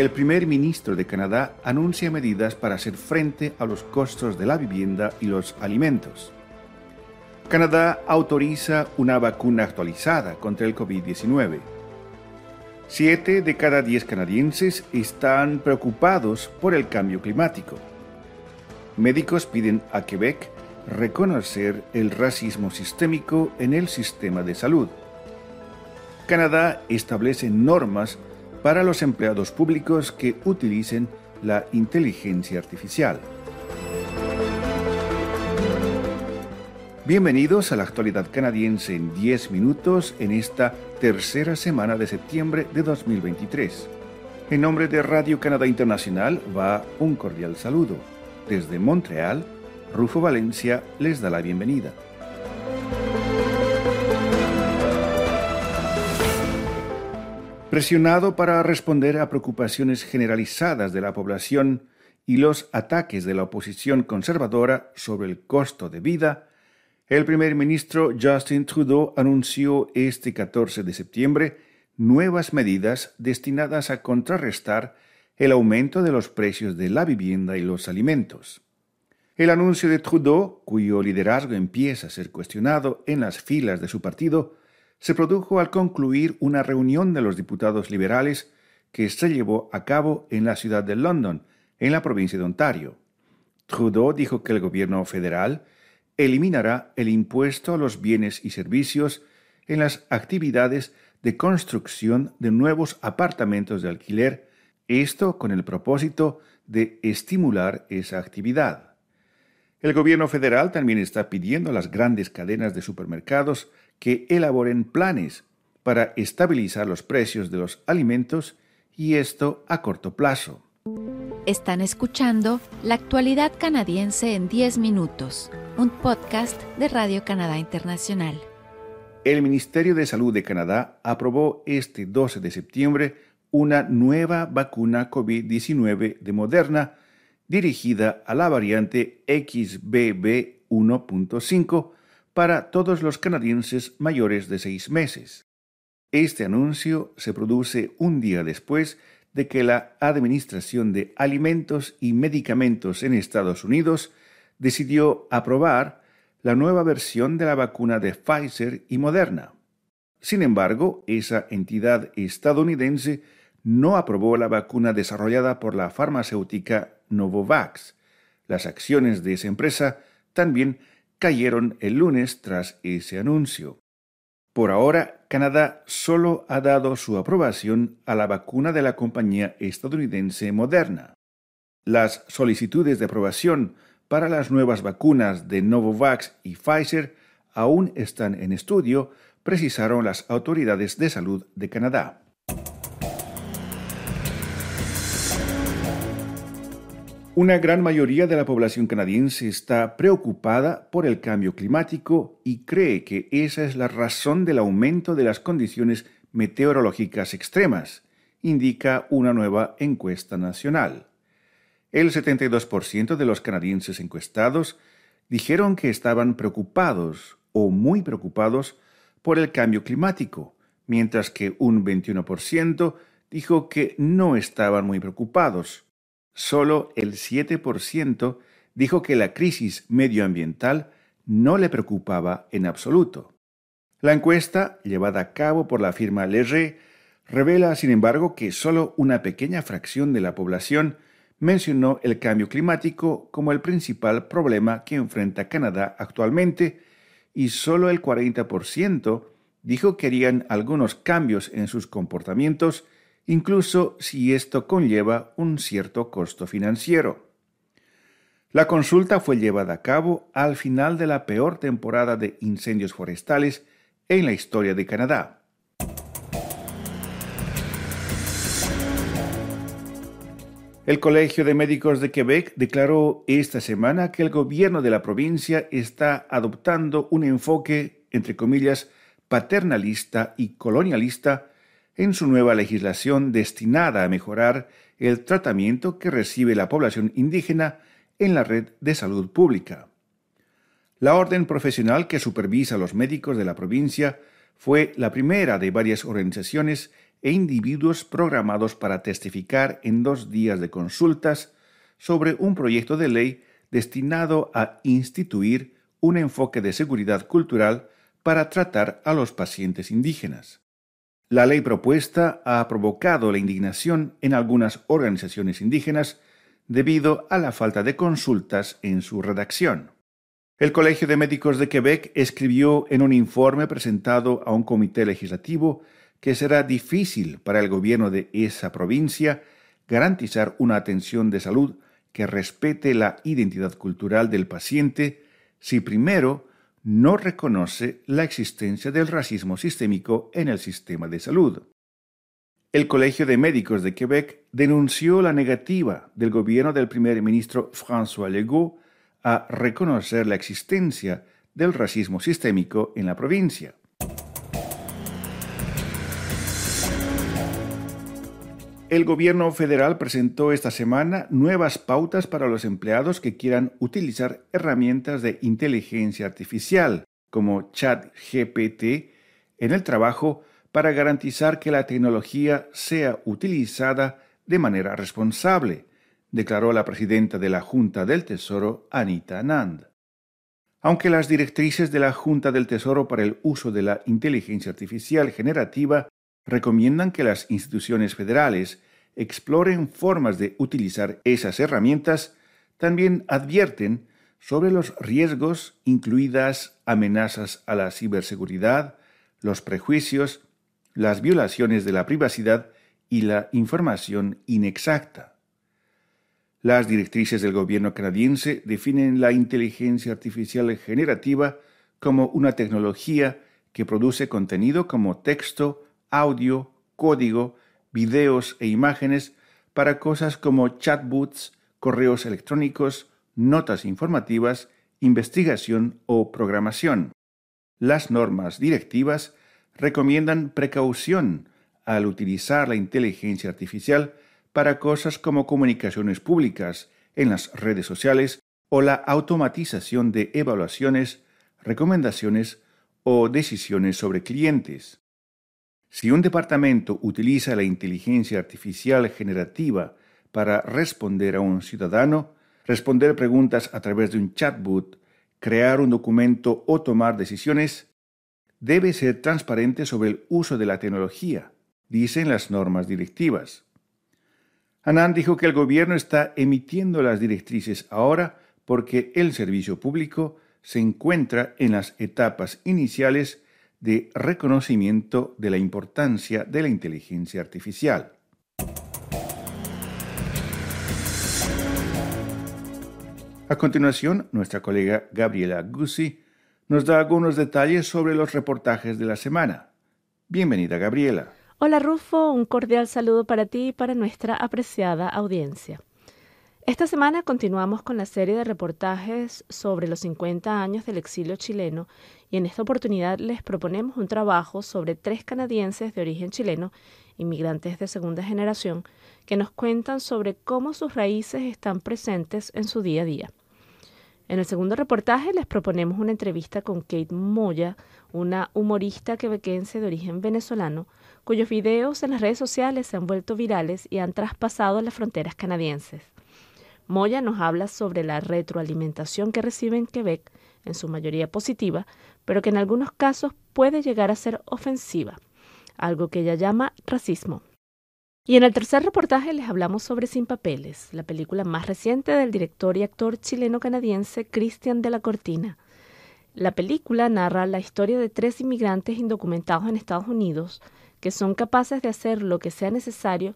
el primer ministro de Canadá anuncia medidas para hacer frente a los costos de la vivienda y los alimentos. Canadá autoriza una vacuna actualizada contra el COVID-19. Siete de cada diez canadienses están preocupados por el cambio climático. Médicos piden a Quebec reconocer el racismo sistémico en el sistema de salud. Canadá establece normas para los empleados públicos que utilicen la inteligencia artificial. Bienvenidos a la actualidad canadiense en 10 minutos en esta tercera semana de septiembre de 2023. En nombre de Radio Canadá Internacional va un cordial saludo. Desde Montreal, Rufo Valencia les da la bienvenida. Presionado para responder a preocupaciones generalizadas de la población y los ataques de la oposición conservadora sobre el costo de vida, el primer ministro Justin Trudeau anunció este 14 de septiembre nuevas medidas destinadas a contrarrestar el aumento de los precios de la vivienda y los alimentos. El anuncio de Trudeau, cuyo liderazgo empieza a ser cuestionado en las filas de su partido, se produjo al concluir una reunión de los diputados liberales que se llevó a cabo en la ciudad de London, en la provincia de Ontario. Trudeau dijo que el gobierno federal eliminará el impuesto a los bienes y servicios en las actividades de construcción de nuevos apartamentos de alquiler, esto con el propósito de estimular esa actividad. El gobierno federal también está pidiendo a las grandes cadenas de supermercados que elaboren planes para estabilizar los precios de los alimentos y esto a corto plazo. Están escuchando La actualidad canadiense en 10 minutos, un podcast de Radio Canadá Internacional. El Ministerio de Salud de Canadá aprobó este 12 de septiembre una nueva vacuna COVID-19 de Moderna dirigida a la variante XBB 1.5 para todos los canadienses mayores de seis meses. Este anuncio se produce un día después de que la Administración de Alimentos y Medicamentos en Estados Unidos decidió aprobar la nueva versión de la vacuna de Pfizer y Moderna. Sin embargo, esa entidad estadounidense no aprobó la vacuna desarrollada por la farmacéutica Novavax. Las acciones de esa empresa también cayeron el lunes tras ese anuncio. Por ahora, Canadá solo ha dado su aprobación a la vacuna de la compañía estadounidense Moderna. Las solicitudes de aprobación para las nuevas vacunas de Novavax y Pfizer aún están en estudio, precisaron las autoridades de salud de Canadá. Una gran mayoría de la población canadiense está preocupada por el cambio climático y cree que esa es la razón del aumento de las condiciones meteorológicas extremas, indica una nueva encuesta nacional. El 72% de los canadienses encuestados dijeron que estaban preocupados o muy preocupados por el cambio climático, mientras que un 21% dijo que no estaban muy preocupados solo el 7% dijo que la crisis medioambiental no le preocupaba en absoluto. La encuesta, llevada a cabo por la firma Leger, revela, sin embargo, que solo una pequeña fracción de la población mencionó el cambio climático como el principal problema que enfrenta Canadá actualmente y solo el 40% dijo que harían algunos cambios en sus comportamientos incluso si esto conlleva un cierto costo financiero. La consulta fue llevada a cabo al final de la peor temporada de incendios forestales en la historia de Canadá. El Colegio de Médicos de Quebec declaró esta semana que el gobierno de la provincia está adoptando un enfoque, entre comillas, paternalista y colonialista en su nueva legislación destinada a mejorar el tratamiento que recibe la población indígena en la red de salud pública. La orden profesional que supervisa a los médicos de la provincia fue la primera de varias organizaciones e individuos programados para testificar en dos días de consultas sobre un proyecto de ley destinado a instituir un enfoque de seguridad cultural para tratar a los pacientes indígenas. La ley propuesta ha provocado la indignación en algunas organizaciones indígenas debido a la falta de consultas en su redacción. El Colegio de Médicos de Quebec escribió en un informe presentado a un comité legislativo que será difícil para el gobierno de esa provincia garantizar una atención de salud que respete la identidad cultural del paciente si primero no reconoce la existencia del racismo sistémico en el sistema de salud. El Colegio de Médicos de Quebec denunció la negativa del gobierno del primer ministro François Legault a reconocer la existencia del racismo sistémico en la provincia. El gobierno federal presentó esta semana nuevas pautas para los empleados que quieran utilizar herramientas de inteligencia artificial como ChatGPT en el trabajo para garantizar que la tecnología sea utilizada de manera responsable, declaró la presidenta de la Junta del Tesoro, Anita Nand. Aunque las directrices de la Junta del Tesoro para el uso de la inteligencia artificial generativa recomiendan que las instituciones federales exploren formas de utilizar esas herramientas, también advierten sobre los riesgos, incluidas amenazas a la ciberseguridad, los prejuicios, las violaciones de la privacidad y la información inexacta. Las directrices del gobierno canadiense definen la inteligencia artificial generativa como una tecnología que produce contenido como texto, audio, código, videos e imágenes para cosas como chatbots, correos electrónicos, notas informativas, investigación o programación. Las normas directivas recomiendan precaución al utilizar la inteligencia artificial para cosas como comunicaciones públicas en las redes sociales o la automatización de evaluaciones, recomendaciones o decisiones sobre clientes. Si un departamento utiliza la inteligencia artificial generativa para responder a un ciudadano, responder preguntas a través de un chatbot, crear un documento o tomar decisiones, debe ser transparente sobre el uso de la tecnología, dicen las normas directivas. Anand dijo que el gobierno está emitiendo las directrices ahora porque el servicio público se encuentra en las etapas iniciales de reconocimiento de la importancia de la inteligencia artificial. A continuación, nuestra colega Gabriela Guzzi nos da algunos detalles sobre los reportajes de la semana. Bienvenida, Gabriela. Hola, Rufo. Un cordial saludo para ti y para nuestra apreciada audiencia. Esta semana continuamos con la serie de reportajes sobre los 50 años del exilio chileno y en esta oportunidad les proponemos un trabajo sobre tres canadienses de origen chileno, inmigrantes de segunda generación, que nos cuentan sobre cómo sus raíces están presentes en su día a día. En el segundo reportaje les proponemos una entrevista con Kate Moya, una humorista quebequense de origen venezolano, cuyos videos en las redes sociales se han vuelto virales y han traspasado las fronteras canadienses. Moya nos habla sobre la retroalimentación que recibe en Quebec, en su mayoría positiva, pero que en algunos casos puede llegar a ser ofensiva, algo que ella llama racismo. Y en el tercer reportaje les hablamos sobre Sin Papeles, la película más reciente del director y actor chileno-canadiense Cristian de la Cortina. La película narra la historia de tres inmigrantes indocumentados en Estados Unidos que son capaces de hacer lo que sea necesario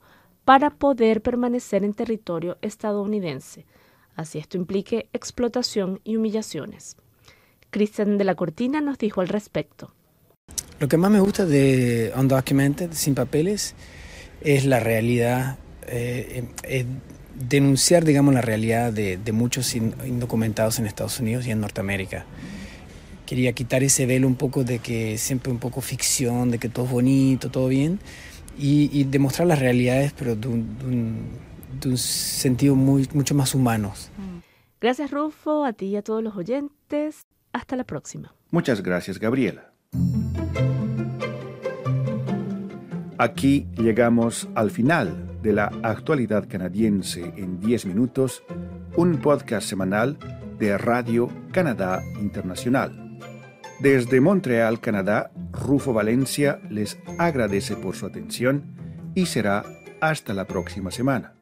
para poder permanecer en territorio estadounidense, así esto implique explotación y humillaciones. Cristian de la Cortina nos dijo al respecto. Lo que más me gusta de Undocumented, sin papeles, es la realidad, eh, eh, denunciar, digamos, la realidad de, de, muchos indocumentados en Estados Unidos y en Norteamérica. Quería quitar ese velo un poco de que siempre un poco ficción, de que todo es bonito, todo bien, y, demostrar las realidades, pero de un, sentido muy, mucho más humano. Mm. Gracias Rufo, a ti y a todos los oyentes. Hasta la próxima. Muchas gracias, Gabriela. Aquí llegamos al final de la actualidad canadiense en 10 minutos, un podcast semanal de Radio Canadá Internacional. Desde Montreal, Canadá, Rufo Valencia les agradece por su atención y será hasta la próxima semana.